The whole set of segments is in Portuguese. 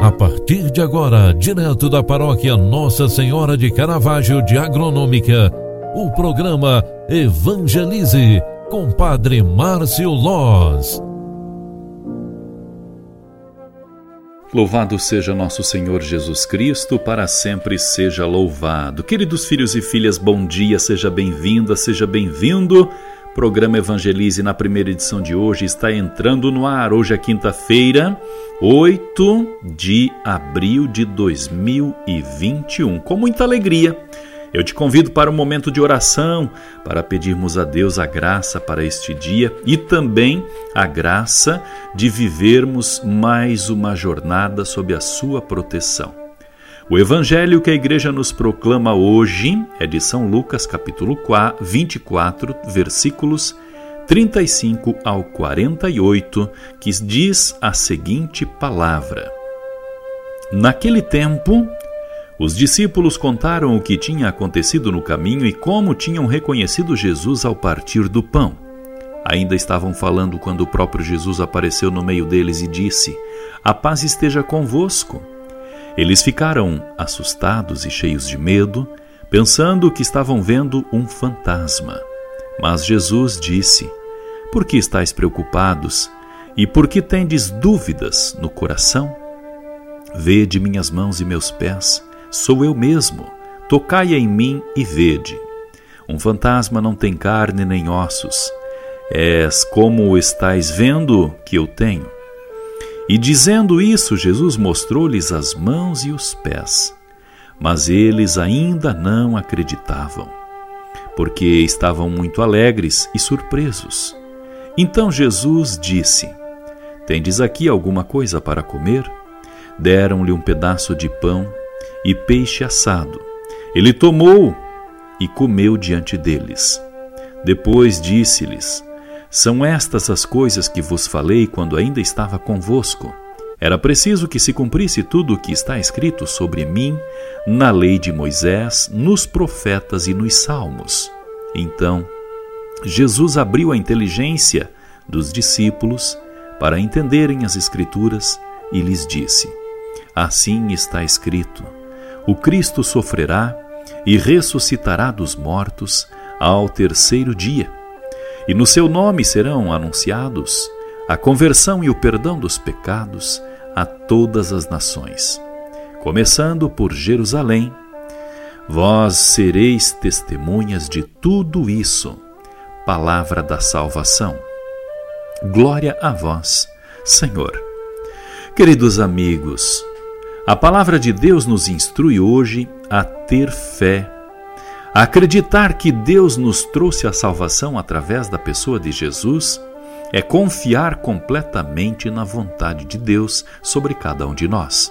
A partir de agora, direto da paróquia Nossa Senhora de Caravaggio de Agronômica, o programa Evangelize com Padre Márcio Loz. Louvado seja nosso Senhor Jesus Cristo, para sempre seja louvado. Queridos filhos e filhas, bom dia, seja bem-vinda, seja bem-vindo. Programa Evangelize na primeira edição de hoje está entrando no ar. Hoje é quinta-feira, 8 de abril de 2021. Com muita alegria eu te convido para um momento de oração, para pedirmos a Deus a graça para este dia e também a graça de vivermos mais uma jornada sob a sua proteção. O evangelho que a igreja nos proclama hoje é de São Lucas, capítulo 24, versículos 35 ao 48, que diz a seguinte palavra: Naquele tempo, os discípulos contaram o que tinha acontecido no caminho e como tinham reconhecido Jesus ao partir do pão. Ainda estavam falando quando o próprio Jesus apareceu no meio deles e disse: A paz esteja convosco. Eles ficaram assustados e cheios de medo, pensando que estavam vendo um fantasma. Mas Jesus disse: Por que estáis preocupados e por que tendes dúvidas no coração? Vede minhas mãos e meus pés Sou eu mesmo. Tocai em mim e vede. Um fantasma não tem carne nem ossos. És como o estais vendo que eu tenho. E dizendo isso, Jesus mostrou-lhes as mãos e os pés. Mas eles ainda não acreditavam, porque estavam muito alegres e surpresos. Então Jesus disse: Tendes aqui alguma coisa para comer? Deram-lhe um pedaço de pão e peixe assado. Ele tomou e comeu diante deles. Depois disse-lhes: São estas as coisas que vos falei quando ainda estava convosco. Era preciso que se cumprisse tudo o que está escrito sobre mim na lei de Moisés, nos profetas e nos salmos. Então, Jesus abriu a inteligência dos discípulos para entenderem as Escrituras e lhes disse: Assim está escrito o Cristo sofrerá e ressuscitará dos mortos ao terceiro dia. E no seu nome serão anunciados a conversão e o perdão dos pecados a todas as nações, começando por Jerusalém. Vós sereis testemunhas de tudo isso. Palavra da salvação. Glória a vós, Senhor. Queridos amigos, a palavra de Deus nos instrui hoje a ter fé, a acreditar que Deus nos trouxe a salvação através da pessoa de Jesus, é confiar completamente na vontade de Deus sobre cada um de nós.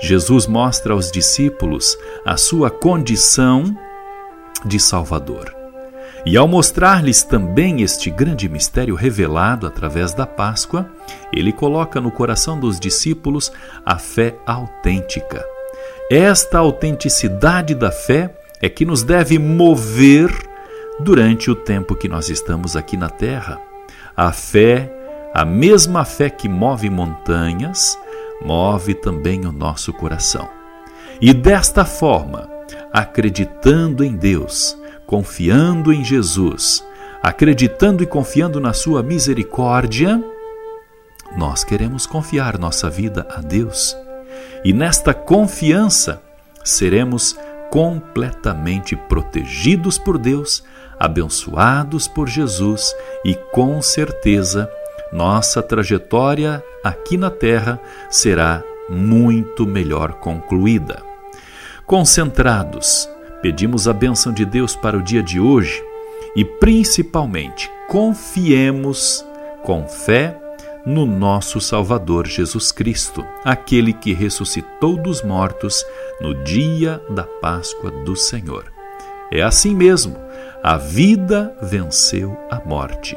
Jesus mostra aos discípulos a sua condição de Salvador. E ao mostrar-lhes também este grande mistério revelado através da Páscoa, ele coloca no coração dos discípulos a fé autêntica. Esta autenticidade da fé é que nos deve mover durante o tempo que nós estamos aqui na Terra. A fé, a mesma fé que move montanhas, move também o nosso coração. E desta forma, acreditando em Deus, confiando em Jesus, acreditando e confiando na Sua misericórdia, nós queremos confiar nossa vida a Deus. E nesta confiança seremos completamente protegidos por Deus, abençoados por Jesus e com certeza nossa trajetória aqui na terra será muito melhor concluída. Concentrados, Pedimos a bênção de Deus para o dia de hoje e, principalmente, confiemos com fé no nosso Salvador Jesus Cristo, aquele que ressuscitou dos mortos no dia da Páscoa do Senhor. É assim mesmo, a vida venceu a morte.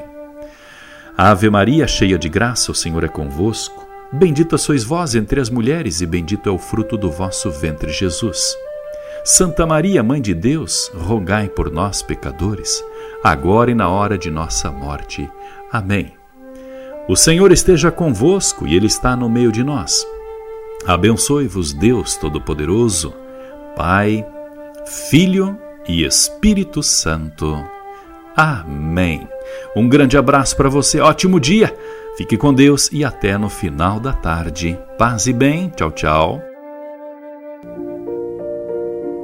Ave Maria, cheia de graça, o Senhor é convosco. Bendita sois vós entre as mulheres, e bendito é o fruto do vosso ventre, Jesus. Santa Maria, Mãe de Deus, rogai por nós, pecadores, agora e na hora de nossa morte. Amém. O Senhor esteja convosco e Ele está no meio de nós. Abençoe-vos, Deus Todo-Poderoso, Pai, Filho e Espírito Santo. Amém. Um grande abraço para você, ótimo dia. Fique com Deus e até no final da tarde. Paz e bem. Tchau, tchau.